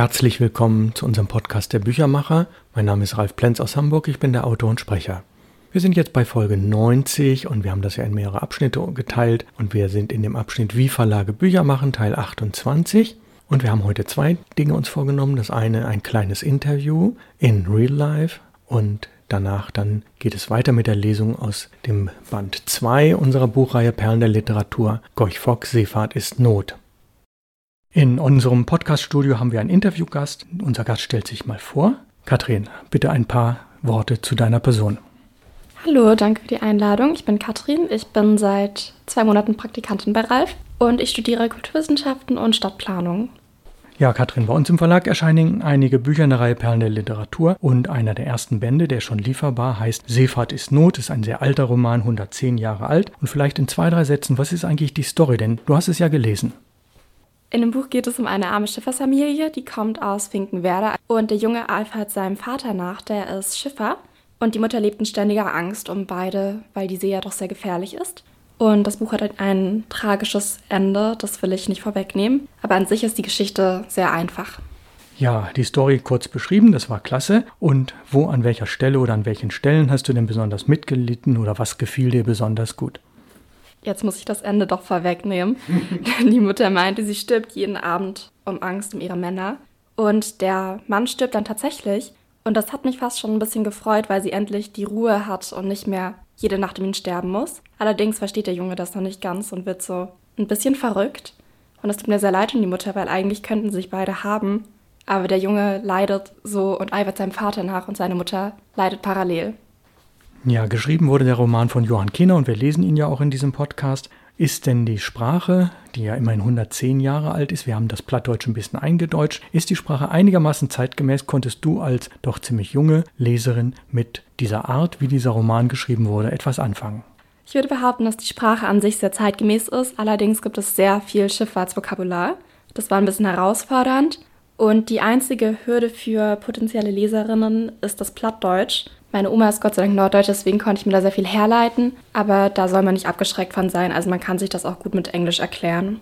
Herzlich willkommen zu unserem Podcast der Büchermacher. Mein Name ist Ralf Plenz aus Hamburg, ich bin der Autor und Sprecher. Wir sind jetzt bei Folge 90 und wir haben das ja in mehrere Abschnitte geteilt und wir sind in dem Abschnitt Wie Verlage Bücher machen, Teil 28. Und wir haben heute zwei Dinge uns vorgenommen. Das eine ein kleines Interview in Real Life und danach dann geht es weiter mit der Lesung aus dem Band 2 unserer Buchreihe Perlen der Literatur. Gorch Fock, Seefahrt ist Not. In unserem Podcaststudio haben wir einen Interviewgast. Unser Gast stellt sich mal vor. Katrin, bitte ein paar Worte zu deiner Person. Hallo, danke für die Einladung. Ich bin Katrin. Ich bin seit zwei Monaten Praktikantin bei Ralf und ich studiere Kulturwissenschaften und Stadtplanung. Ja, Katrin, bei uns im Verlag erscheinen einige Bücher in der Reihe Perlen der Literatur und einer der ersten Bände, der schon lieferbar heißt Seefahrt ist Not, ist ein sehr alter Roman, 110 Jahre alt. Und vielleicht in zwei, drei Sätzen, was ist eigentlich die Story? Denn du hast es ja gelesen. In dem Buch geht es um eine arme Schiffersfamilie, die kommt aus Finkenwerder und der Junge eifert seinem Vater nach, der ist Schiffer und die Mutter lebt in ständiger Angst um beide, weil die See ja doch sehr gefährlich ist. Und das Buch hat ein tragisches Ende, das will ich nicht vorwegnehmen. Aber an sich ist die Geschichte sehr einfach. Ja, die Story kurz beschrieben, das war klasse. Und wo, an welcher Stelle oder an welchen Stellen hast du denn besonders mitgelitten oder was gefiel dir besonders gut? Jetzt muss ich das Ende doch vorwegnehmen. Denn die Mutter meinte, sie stirbt jeden Abend um Angst um ihre Männer. Und der Mann stirbt dann tatsächlich. Und das hat mich fast schon ein bisschen gefreut, weil sie endlich die Ruhe hat und nicht mehr jede Nacht um ihn sterben muss. Allerdings versteht der Junge das noch nicht ganz und wird so ein bisschen verrückt. Und es tut mir sehr leid um die Mutter, weil eigentlich könnten sie sich beide haben. Aber der Junge leidet so und eifert seinem Vater nach und seine Mutter leidet parallel. Ja, geschrieben wurde der Roman von Johann Kinner und wir lesen ihn ja auch in diesem Podcast. Ist denn die Sprache, die ja immerhin 110 Jahre alt ist, wir haben das Plattdeutsch ein bisschen eingedeutscht, ist die Sprache einigermaßen zeitgemäß? Konntest du als doch ziemlich junge Leserin mit dieser Art, wie dieser Roman geschrieben wurde, etwas anfangen? Ich würde behaupten, dass die Sprache an sich sehr zeitgemäß ist. Allerdings gibt es sehr viel Schifffahrtsvokabular. Das war ein bisschen herausfordernd. Und die einzige Hürde für potenzielle Leserinnen ist das Plattdeutsch. Meine Oma ist Gott sei Dank Norddeutsch, deswegen konnte ich mir da sehr viel herleiten. Aber da soll man nicht abgeschreckt von sein. Also man kann sich das auch gut mit Englisch erklären.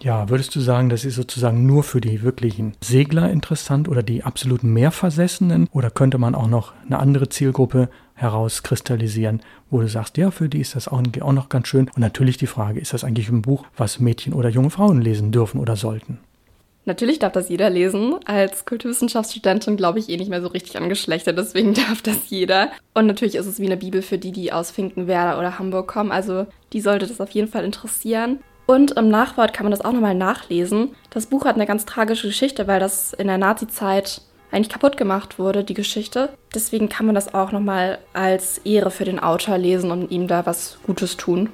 Ja, würdest du sagen, das ist sozusagen nur für die wirklichen Segler interessant oder die absoluten Meerversessenen? Oder könnte man auch noch eine andere Zielgruppe herauskristallisieren, wo du sagst, ja, für die ist das auch noch ganz schön. Und natürlich die Frage, ist das eigentlich ein Buch, was Mädchen oder junge Frauen lesen dürfen oder sollten? Natürlich darf das jeder lesen. Als Kulturwissenschaftsstudentin glaube ich eh nicht mehr so richtig an Geschlechter, deswegen darf das jeder. Und natürlich ist es wie eine Bibel für die, die aus Finkenwerder oder Hamburg kommen. Also die sollte das auf jeden Fall interessieren. Und im Nachwort kann man das auch nochmal nachlesen. Das Buch hat eine ganz tragische Geschichte, weil das in der Nazi-Zeit eigentlich kaputt gemacht wurde, die Geschichte. Deswegen kann man das auch nochmal als Ehre für den Autor lesen und ihm da was Gutes tun.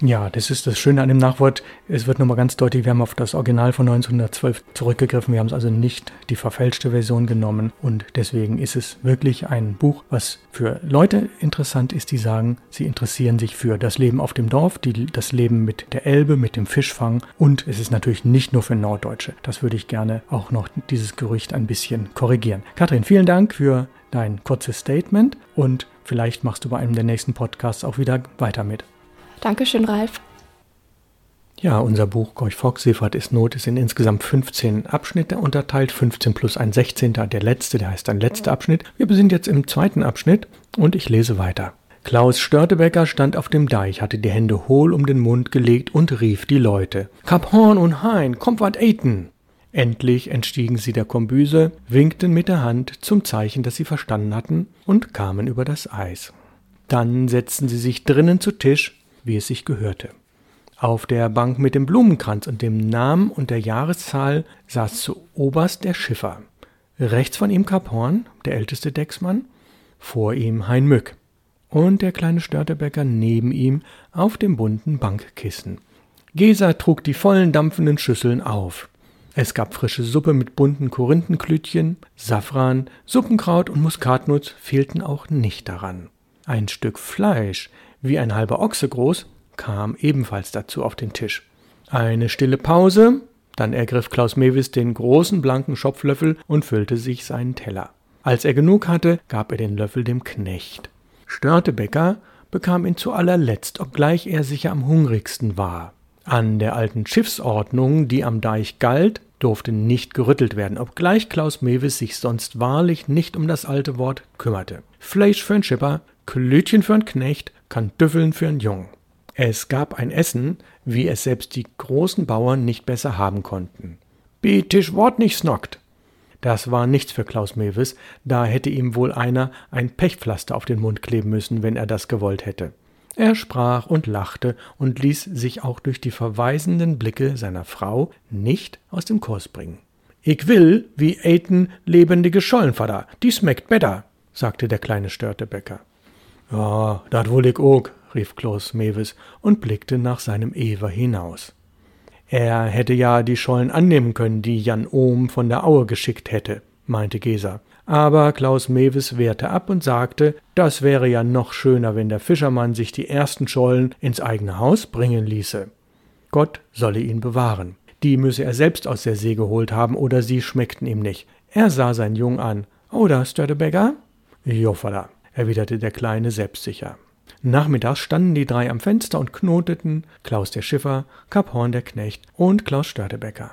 Ja, das ist das Schöne an dem Nachwort. Es wird nochmal ganz deutlich, wir haben auf das Original von 1912 zurückgegriffen. Wir haben es also nicht die verfälschte Version genommen. Und deswegen ist es wirklich ein Buch, was für Leute interessant ist, die sagen, sie interessieren sich für das Leben auf dem Dorf, die, das Leben mit der Elbe, mit dem Fischfang. Und es ist natürlich nicht nur für Norddeutsche. Das würde ich gerne auch noch dieses Gerücht ein bisschen korrigieren. Kathrin, vielen Dank für dein kurzes Statement und vielleicht machst du bei einem der nächsten Podcasts auch wieder weiter mit. Dankeschön, Ralf. Ja, unser Buch Gorch Fox Seefahrt ist Not ist in insgesamt 15 Abschnitte unterteilt, 15 plus ein 16. Der letzte, der heißt ein letzter Abschnitt. Wir sind jetzt im zweiten Abschnitt und ich lese weiter. Klaus Störtebecker stand auf dem Deich, hatte die Hände hohl um den Mund gelegt und rief die Leute. Kap Horn und Hein, kommt wat eiten! Endlich entstiegen sie der Kombüse, winkten mit der Hand zum Zeichen, dass sie verstanden hatten, und kamen über das Eis. Dann setzten sie sich drinnen zu Tisch, wie es sich gehörte. Auf der Bank mit dem Blumenkranz und dem Namen und der Jahreszahl saß zuoberst der Schiffer. Rechts von ihm Kap Horn, der älteste Decksmann, vor ihm Hein Mück und der kleine Störtebecker neben ihm auf dem bunten Bankkissen. Gesa trug die vollen dampfenden Schüsseln auf. Es gab frische Suppe mit bunten Korinthenklütchen, Safran, Suppenkraut und Muskatnuss fehlten auch nicht daran. Ein Stück Fleisch wie ein halber Ochse groß, kam ebenfalls dazu auf den Tisch. Eine stille Pause, dann ergriff Klaus Mewis den großen blanken Schopflöffel und füllte sich seinen Teller. Als er genug hatte, gab er den Löffel dem Knecht. Störtebecker bekam ihn zu allerletzt, obgleich er sicher am hungrigsten war. An der alten Schiffsordnung, die am Deich galt, durfte nicht gerüttelt werden, obgleich Klaus Mewis sich sonst wahrlich nicht um das alte Wort kümmerte. Fleisch für 'n Schipper, Klötchen für 'n Knecht, Kantüffeln für 'n Jung. Es gab ein Essen, wie es selbst die großen Bauern nicht besser haben konnten. Betisch Wort nicht snockt. Das war nichts für Klaus Mewis, da hätte ihm wohl einer ein Pechpflaster auf den Mund kleben müssen, wenn er das gewollt hätte. Er sprach und lachte und ließ sich auch durch die verweisenden Blicke seiner Frau nicht aus dem Kurs bringen. Ich will, wie Aten lebendige Schollenvater, die schmeckt better, sagte der kleine Störtebäcker. Ja, dat wohl ich ook, rief Klaus Mewis und blickte nach seinem Ewer hinaus. Er hätte ja die Schollen annehmen können, die Jan Ohm von der Aue geschickt hätte, meinte Geser. Aber Klaus Mewis wehrte ab und sagte, das wäre ja noch schöner, wenn der Fischermann sich die ersten Schollen ins eigene Haus bringen ließe. Gott solle ihn bewahren. Die müsse er selbst aus der See geholt haben, oder sie schmeckten ihm nicht. Er sah sein Jung an. Oder, Störtebäcker? Joffala, erwiderte der Kleine selbstsicher. Nachmittags standen die drei am Fenster und knoteten, Klaus der Schiffer, Kaphorn der Knecht und Klaus Störtebecker.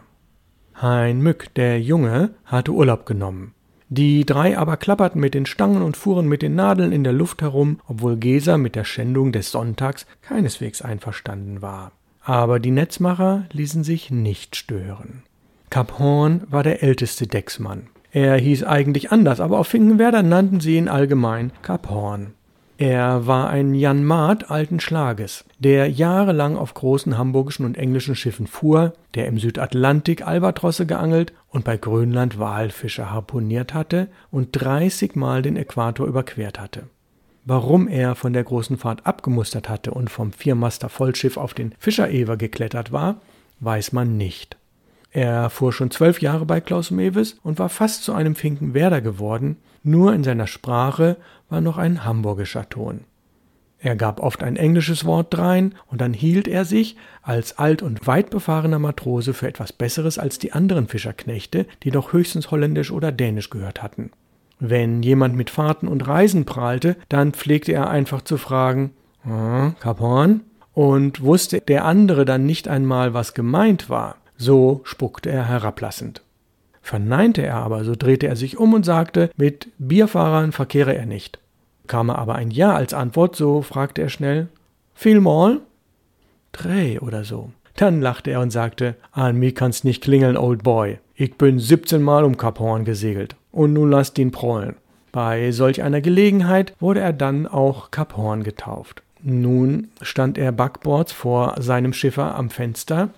Hein Mück, der Junge, hatte Urlaub genommen. Die drei aber klapperten mit den Stangen und fuhren mit den Nadeln in der Luft herum, obwohl Geser mit der Schändung des Sonntags keineswegs einverstanden war. Aber die Netzmacher ließen sich nicht stören. Kap Horn war der älteste Decksmann. Er hieß eigentlich anders, aber auf Finkenwerder nannten sie ihn allgemein Kap Horn. Er war ein Jan Maat alten Schlages, der jahrelang auf großen hamburgischen und englischen Schiffen fuhr, der im Südatlantik Albatrosse geangelt und bei Grönland Walfische harpuniert hatte und 30 Mal den Äquator überquert hatte. Warum er von der großen Fahrt abgemustert hatte und vom Viermaster Vollschiff auf den Fischerewer geklettert war, weiß man nicht. Er fuhr schon zwölf Jahre bei Klaus Mewes und war fast zu einem Finkenwerder geworden, nur in seiner Sprache war noch ein hamburgischer Ton. Er gab oft ein englisches Wort drein, und dann hielt er sich als alt und weit befahrener Matrose für etwas Besseres als die anderen Fischerknechte, die doch höchstens holländisch oder dänisch gehört hatten. Wenn jemand mit Fahrten und Reisen prahlte, dann pflegte er einfach zu fragen, ah, Kaporn? Und wusste der andere dann nicht einmal, was gemeint war, so spuckte er herablassend. Verneinte er aber, so drehte er sich um und sagte, mit Bierfahrern verkehre er nicht. Kam er aber ein Ja als Antwort, so fragte er schnell, Vielmal? Drei oder so. Dann lachte er und sagte, an mir kann's nicht klingeln, Old Boy. Ich bin 17 Mal um Kap Horn gesegelt. Und nun lasst ihn prollen. Bei solch einer Gelegenheit wurde er dann auch Kap Horn getauft. Nun stand er backboards vor seinem Schiffer am Fenster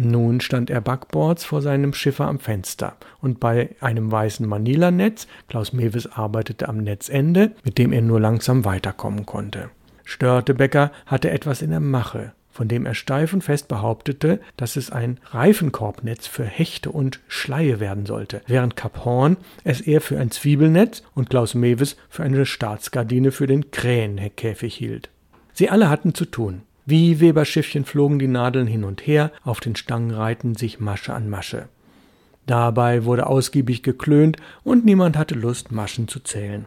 nun stand er backboards vor seinem Schiffer am Fenster und bei einem weißen Manilanetz, Klaus Mewes arbeitete am Netzende, mit dem er nur langsam weiterkommen konnte. Störtebecker hatte etwas in der Mache, von dem er steif und fest behauptete, dass es ein Reifenkorbnetz für Hechte und Schleie werden sollte, während Kap Horn es eher für ein Zwiebelnetz und Klaus Mewes für eine Staatsgardine für den Krähenkäfig hielt. Sie alle hatten zu tun. Wie Weberschiffchen flogen die Nadeln hin und her, auf den Stangen reihten sich Masche an Masche. Dabei wurde ausgiebig geklönt und niemand hatte Lust, Maschen zu zählen.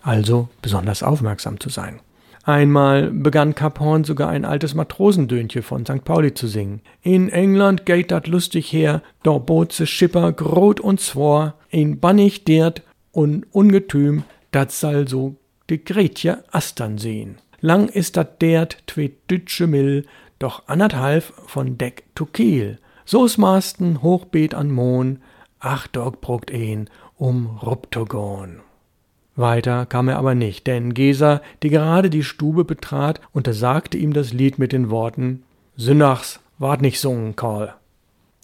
Also besonders aufmerksam zu sein. Einmal begann Kap Horn sogar ein altes Matrosendönchen von St. Pauli zu singen. In England geht dat lustig her, dor bot se Schipper grot und zwor, in bannig dert und ungetüm, dat sall so de Gretje Astern sehen. Lang ist dat dert twe dütsche Mill, doch anderthalb von Deck to Kiel. So's masten Hochbeet an Mohn, ach dog bruckt een um Ruptogon. Weiter kam er aber nicht, denn Gesa, die gerade die Stube betrat, untersagte ihm das Lied mit den Worten Sünnachs, wart nicht sungen, Karl.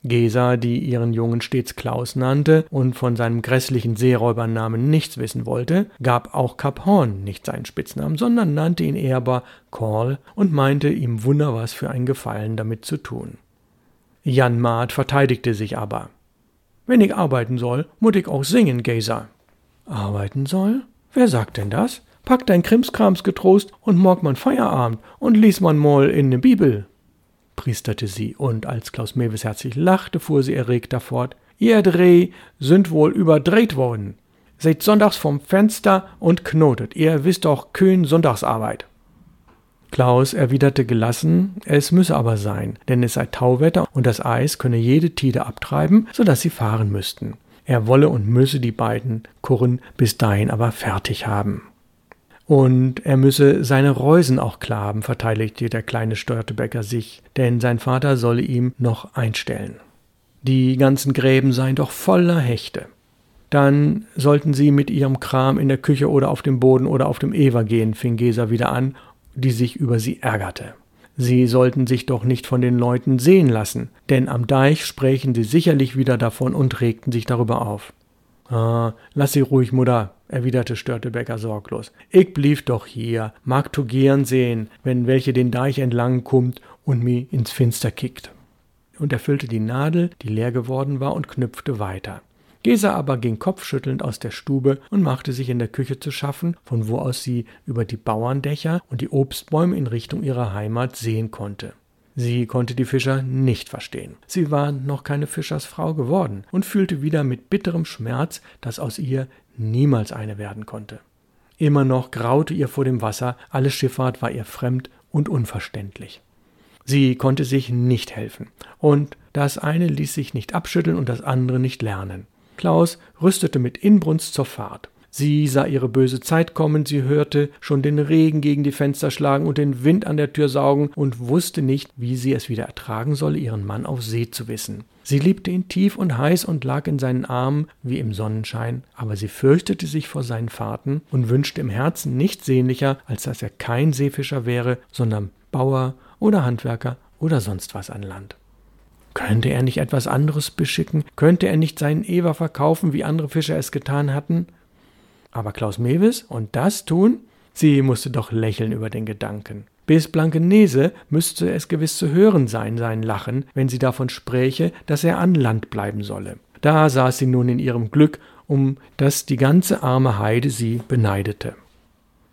Gesa, die ihren Jungen stets Klaus nannte und von seinem grässlichen Seeräubernamen nichts wissen wollte, gab auch Kap Horn nicht seinen Spitznamen, sondern nannte ihn ehrbar Call und meinte ihm wunder was für ein Gefallen damit zu tun. Jan Maat verteidigte sich aber. Wenn ich arbeiten soll, mutt ich auch singen, Gesa. Arbeiten soll? Wer sagt denn das? Pack dein Krimskrams getrost und morg man Feierabend und lies man mal in ne Bibel priesterte sie, und als Klaus Mewes herzlich lachte, fuhr sie erregter fort. Ihr Dreh sind wohl überdreht worden. Seht sonntags vom Fenster und knotet. Ihr wisst doch Köhn Sonntagsarbeit. Klaus erwiderte gelassen, es müsse aber sein, denn es sei Tauwetter und das Eis könne jede Tide abtreiben, so dass sie fahren müssten. Er wolle und müsse die beiden Kurren bis dahin aber fertig haben. Und er müsse seine Reusen auch klaben, verteidigte der kleine Störtebecker sich, denn sein Vater solle ihm noch einstellen. Die ganzen Gräben seien doch voller Hechte. Dann sollten sie mit ihrem Kram in der Küche oder auf dem Boden oder auf dem Ewer gehen, fing Gesa wieder an, die sich über sie ärgerte. Sie sollten sich doch nicht von den Leuten sehen lassen, denn am Deich sprächen sie sicherlich wieder davon und regten sich darüber auf. Ah, lass sie ruhig, Mutter, erwiderte Störtebecker sorglos. Ich blieb doch hier, mag tu gern sehen, wenn welche den Deich entlang kummt und mi ins Finster kickt. Und er füllte die Nadel, die leer geworden war, und knüpfte weiter. Gesa aber ging kopfschüttelnd aus der Stube und machte sich in der Küche zu schaffen, von wo aus sie über die Bauerndächer und die Obstbäume in Richtung ihrer Heimat sehen konnte. Sie konnte die Fischer nicht verstehen. Sie war noch keine Fischersfrau geworden und fühlte wieder mit bitterem Schmerz, dass aus ihr niemals eine werden konnte. Immer noch graute ihr vor dem Wasser, alle Schifffahrt war ihr fremd und unverständlich. Sie konnte sich nicht helfen, und das eine ließ sich nicht abschütteln und das andere nicht lernen. Klaus rüstete mit Inbrunst zur Fahrt. Sie sah ihre böse Zeit kommen, sie hörte schon den Regen gegen die Fenster schlagen und den Wind an der Tür saugen und wusste nicht, wie sie es wieder ertragen solle, ihren Mann auf See zu wissen. Sie liebte ihn tief und heiß und lag in seinen Armen wie im Sonnenschein, aber sie fürchtete sich vor seinen Fahrten und wünschte im Herzen nichts sehnlicher, als dass er kein Seefischer wäre, sondern Bauer oder Handwerker oder sonst was an Land. Könnte er nicht etwas anderes beschicken? Könnte er nicht seinen Ewer verkaufen, wie andere Fischer es getan hatten? Aber Klaus Mewis und das tun? Sie musste doch lächeln über den Gedanken. Bis Blankenese müsste es gewiss zu hören sein, sein Lachen, wenn sie davon spräche, dass er an Land bleiben solle. Da saß sie nun in ihrem Glück, um das die ganze arme Heide sie beneidete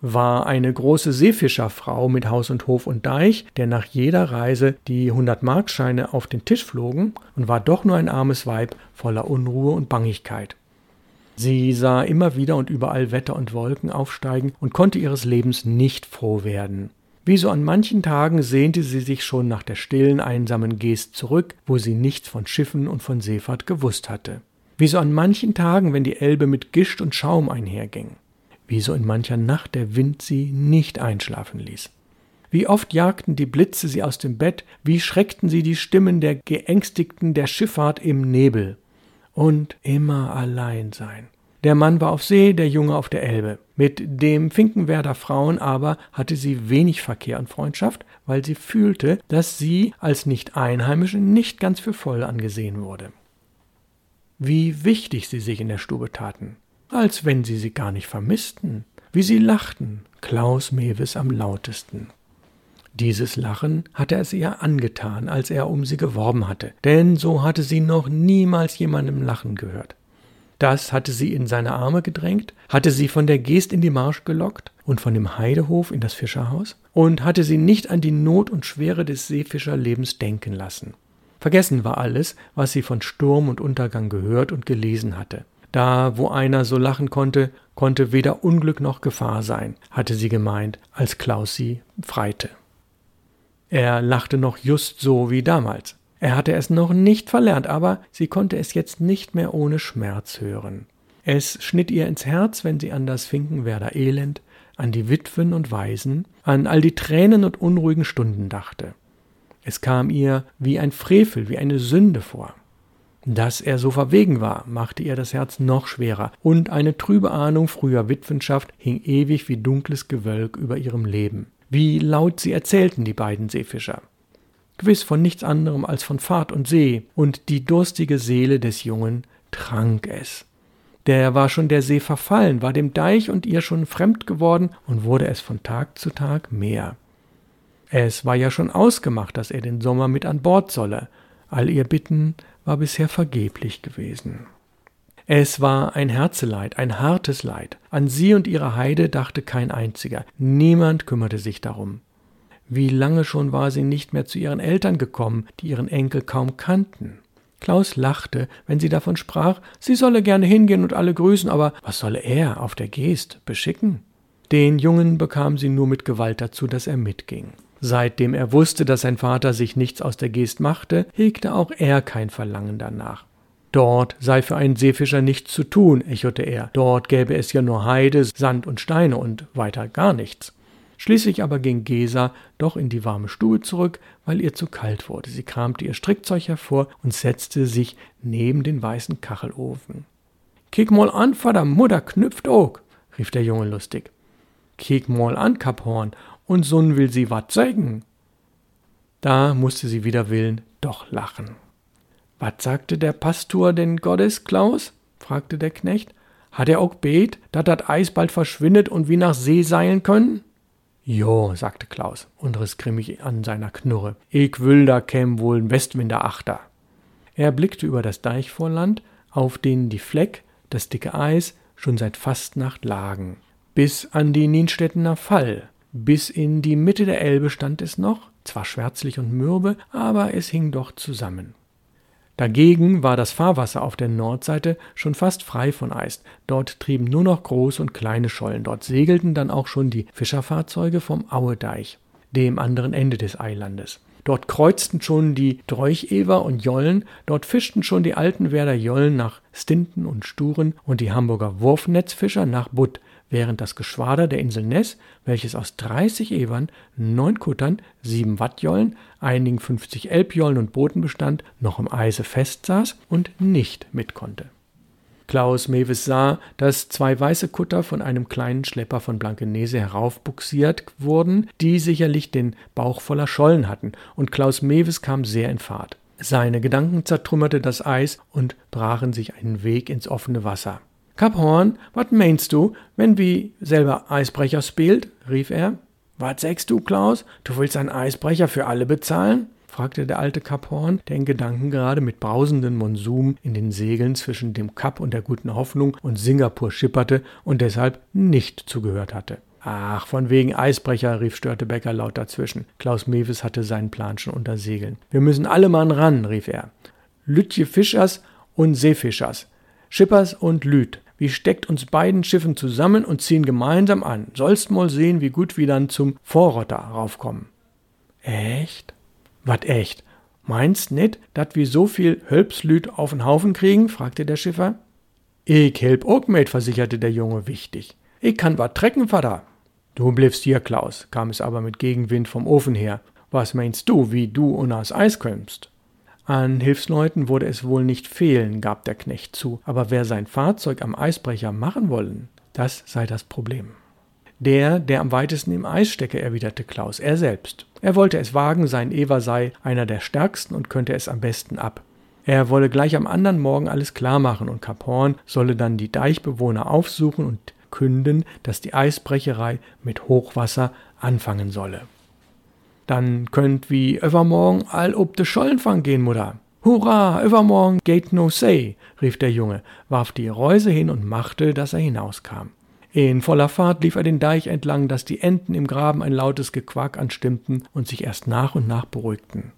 war eine große Seefischerfrau mit Haus und Hof und Deich, der nach jeder Reise die 100-Markscheine auf den Tisch flogen und war doch nur ein armes Weib voller Unruhe und Bangigkeit. Sie sah immer wieder und überall Wetter und Wolken aufsteigen und konnte ihres Lebens nicht froh werden. Wie so an manchen Tagen sehnte sie sich schon nach der stillen, einsamen Geest zurück, wo sie nichts von Schiffen und von Seefahrt gewusst hatte. Wie so an manchen Tagen, wenn die Elbe mit Gischt und Schaum einherging wie so in mancher Nacht der Wind sie nicht einschlafen ließ. Wie oft jagten die Blitze sie aus dem Bett, wie schreckten sie die Stimmen der Geängstigten der Schifffahrt im Nebel. Und immer allein sein. Der Mann war auf See, der Junge auf der Elbe. Mit dem Finkenwerder Frauen aber hatte sie wenig Verkehr und Freundschaft, weil sie fühlte, dass sie als Nicht-Einheimische nicht ganz für voll angesehen wurde. Wie wichtig sie sich in der Stube taten als wenn sie sie gar nicht vermissten, wie sie lachten, Klaus Mewes am lautesten. Dieses Lachen hatte es ihr angetan, als er um sie geworben hatte, denn so hatte sie noch niemals jemandem lachen gehört. Das hatte sie in seine Arme gedrängt, hatte sie von der Geest in die Marsch gelockt und von dem Heidehof in das Fischerhaus und hatte sie nicht an die Not und Schwere des Seefischerlebens denken lassen. Vergessen war alles, was sie von Sturm und Untergang gehört und gelesen hatte. Da, wo einer so lachen konnte, konnte weder Unglück noch Gefahr sein, hatte sie gemeint, als Klaus sie freite. Er lachte noch just so wie damals. Er hatte es noch nicht verlernt, aber sie konnte es jetzt nicht mehr ohne Schmerz hören. Es schnitt ihr ins Herz, wenn sie an das Finkenwerder Elend, an die Witwen und Waisen, an all die Tränen und unruhigen Stunden dachte. Es kam ihr wie ein Frevel, wie eine Sünde vor. Dass er so verwegen war, machte ihr das Herz noch schwerer, und eine trübe Ahnung früher Witwenschaft hing ewig wie dunkles Gewölk über ihrem Leben. Wie laut sie erzählten, die beiden Seefischer. Gewiss von nichts anderem als von Fahrt und See, und die durstige Seele des Jungen trank es. Der war schon der See verfallen, war dem Deich und ihr schon fremd geworden und wurde es von Tag zu Tag mehr. Es war ja schon ausgemacht, dass er den Sommer mit an Bord solle. All ihr Bitten, war bisher vergeblich gewesen. Es war ein Herzeleid, ein hartes Leid. An sie und ihre Heide dachte kein einziger. Niemand kümmerte sich darum. Wie lange schon war sie nicht mehr zu ihren Eltern gekommen, die ihren Enkel kaum kannten. Klaus lachte, wenn sie davon sprach, sie solle gerne hingehen und alle grüßen, aber was solle er auf der Geest beschicken? Den Jungen bekam sie nur mit Gewalt dazu, dass er mitging. Seitdem er wusste, dass sein Vater sich nichts aus der Gest machte, hegte auch er kein Verlangen danach. Dort sei für einen Seefischer nichts zu tun, echote er. Dort gäbe es ja nur Heide, Sand und Steine und weiter gar nichts. Schließlich aber ging Gesa doch in die warme Stube zurück, weil ihr zu kalt wurde. Sie kramte ihr Strickzeug hervor und setzte sich neben den weißen Kachelofen. Kick mal an, Vater, Mutter knüpft ook, rief der Junge lustig. Kick mal an, Kaphorn, und Sohn will sie wat sagen. Da musste sie wider Willen doch lachen. Was sagte der Pastor denn Gottes, Klaus? fragte der Knecht. Hat er auch bet, dat dat Eis bald verschwindet und wie nach See seilen können? Jo, sagte Klaus und riss grimmig an seiner Knurre. Ich will, da käm wohl ein Westwinder achter. Er blickte über das Deichvorland, auf den die Fleck, das dicke Eis, schon seit Fastnacht lagen. Bis an die Nienstedtener Fall. Bis in die Mitte der Elbe stand es noch, zwar schwärzlich und mürbe, aber es hing doch zusammen. Dagegen war das Fahrwasser auf der Nordseite schon fast frei von Eis. Dort trieben nur noch große und kleine Schollen. Dort segelten dann auch schon die Fischerfahrzeuge vom Auedeich, dem anderen Ende des Eilandes. Dort kreuzten schon die Dreuchever und Jollen, dort fischten schon die alten Werder Jollen nach Stinten und Sturen und die Hamburger Wurfnetzfischer nach Butt, während das Geschwader der Insel Ness, welches aus 30 Ewern, neun Kuttern, sieben Wattjollen, einigen 50 Elbjollen und Booten bestand, noch im Eise festsaß und nicht mit konnte. Klaus Mewes sah, dass zwei weiße Kutter von einem kleinen Schlepper von Blankenese heraufbuxiert wurden, die sicherlich den Bauch voller Schollen hatten, und Klaus Mewes kam sehr in Fahrt. Seine Gedanken zertrümmerte das Eis und brachen sich einen Weg ins offene Wasser. Kap Horn, wat meinst du, wenn wie selber Eisbrecher spielt? rief er. Wat sagst du, Klaus? Du willst einen Eisbrecher für alle bezahlen? fragte der alte Kap Horn, der in Gedanken gerade mit brausenden Monsum in den Segeln zwischen dem Kap und der guten Hoffnung und Singapur schipperte und deshalb nicht zugehört hatte. Ach, von wegen Eisbrecher, rief Störtebecker laut dazwischen. Klaus Mewes hatte seinen Plan schon unter Segeln. Wir müssen alle Mann ran, rief er. Lütje Fischers und Seefischers. Schippers und Lüt. Wie steckt uns beiden Schiffen zusammen und ziehen gemeinsam an. Sollst mal sehen, wie gut wir dann zum Vorrotter raufkommen. Echt? Wat echt? Meinst nit, dat wir so viel Hölpslüt auf'n Haufen kriegen? fragte der Schiffer. Ich help ook mit, versicherte der Junge wichtig. Ich kann wat trecken, Vater. Du bliebst hier, Klaus, kam es aber mit Gegenwind vom Ofen her. Was meinst du, wie du unas Eis kömmst? An Hilfsleuten wurde es wohl nicht fehlen, gab der Knecht zu, aber wer sein Fahrzeug am Eisbrecher machen wollen, das sei das Problem. Der, der am weitesten im Eis stecke, erwiderte Klaus, er selbst. Er wollte es wagen, sein Ewer sei einer der stärksten und könnte es am besten ab. Er wolle gleich am anderen Morgen alles klar machen und Kap Horn solle dann die Deichbewohner aufsuchen und künden, dass die Eisbrecherei mit Hochwasser anfangen solle. Dann könnt wie übermorgen all ob de Schollenfang gehen, Mutter. Hurra, übermorgen geht no say, rief der Junge, warf die Reuse hin und machte, dass er hinauskam. In voller Fahrt lief er den Deich entlang, dass die Enten im Graben ein lautes Gequack anstimmten und sich erst nach und nach beruhigten.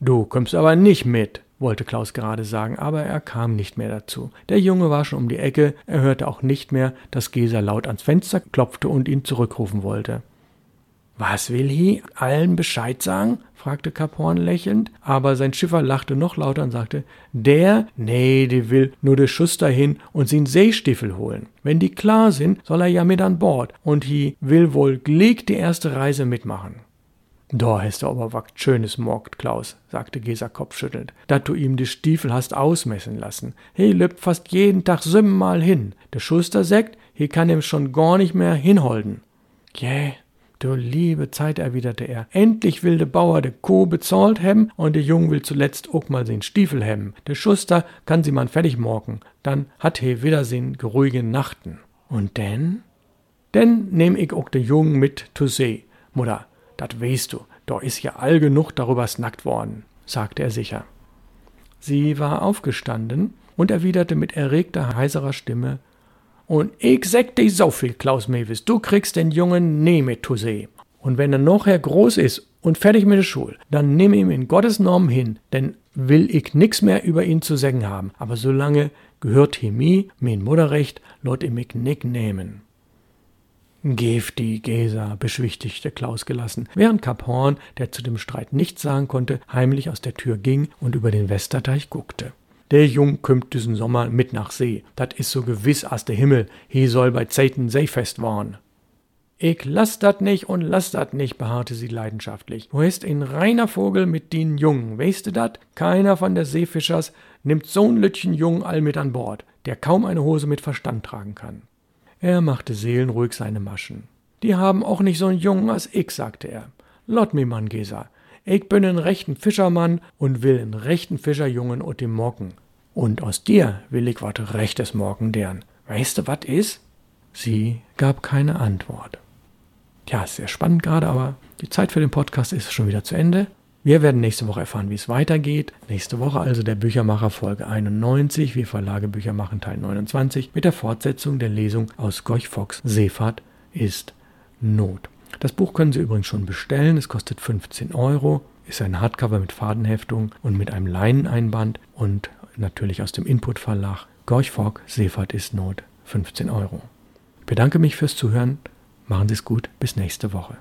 Du kommst aber nicht mit, wollte Klaus gerade sagen, aber er kam nicht mehr dazu. Der Junge war schon um die Ecke, er hörte auch nicht mehr, dass Geser laut ans Fenster klopfte und ihn zurückrufen wollte. Was will hi? Allen Bescheid sagen? fragte Kaphorn lächelnd, aber sein Schiffer lachte noch lauter und sagte, der? Nee, die will nur de Schuster hin und sin Seestiefel holen. Wenn die klar sind, soll er ja mit an Bord und hi will wohl glieg die erste Reise mitmachen. Da hast du aber wagt schönes morgt, Klaus, sagte Geser kopfschüttelnd, dat du ihm die Stiefel hast ausmessen lassen. He löpt fast jeden Tag siebenmal hin. Der Schuster sagt, he kann ihm schon gar nicht mehr hinholden. Jäh, Du liebe Zeit, erwiderte er. Endlich will der Bauer de Kuh bezahlt hebben und der Jung will zuletzt auch mal den Stiefel hebben. Der Schuster kann sie man fertig morgen. Dann hat he wieder sin geruhige Nachten. Und denn? Denn nehm ich auch de Jung mit zu See. Mutter, dat weißt du, da is ja all genug darüber snackt worden, sagte er sicher. Sie war aufgestanden und erwiderte mit erregter, heiserer Stimme und ich sag dir so viel, Klaus Mewis, du kriegst den Jungen nie mit zu see. Und wenn er nachher groß ist und fertig mit der Schule, dann nimm ihm in Gottes Namen hin, denn will ich nix mehr über ihn zu sagen haben. Aber solange gehört he mi, mein Mutterrecht, lot ihm ich nick nehmen. Gifti, Gesa, beschwichtigte Klaus gelassen, während Kap Horn, der zu dem Streit nichts sagen konnte, heimlich aus der Tür ging und über den Westerteich guckte. Der Jung kümmt diesen Sommer mit nach See. Dat is so gewiss as der Himmel. He soll bei Zeiten Seefest warn. Ich lass dat nicht und lass dat nicht, beharrte sie leidenschaftlich. Du ist ein reiner Vogel mit den Jungen, weißt du dat? Keiner von der Seefischers nimmt so'n Lütchen Jungen all mit an Bord, der kaum eine Hose mit Verstand tragen kann. Er machte seelenruhig seine Maschen. Die haben auch nicht so'n Jungen als ich, sagte er. Lot mi Mann, Gesa. Ich bin ein rechten Fischermann und will einen rechten Fischerjungen und dem Morgen. Und aus dir will ich wat rechtes Morgen deren. Weißt du, wat is? Sie gab keine Antwort. Tja, ist sehr spannend gerade, aber die Zeit für den Podcast ist schon wieder zu Ende. Wir werden nächste Woche erfahren, wie es weitergeht. Nächste Woche also der Büchermacher Folge 91, wir Verlage Bücher machen Teil 29 mit der Fortsetzung der Lesung aus Gorch Fox Seefahrt ist Not. Das Buch können Sie übrigens schon bestellen. Es kostet 15 Euro, ist ein Hardcover mit Fadenheftung und mit einem Leineneinband und natürlich aus dem Input Verlag. Gorch Fogg, Seefahrt ist Not, 15 Euro. Ich bedanke mich fürs Zuhören. Machen Sie es gut. Bis nächste Woche.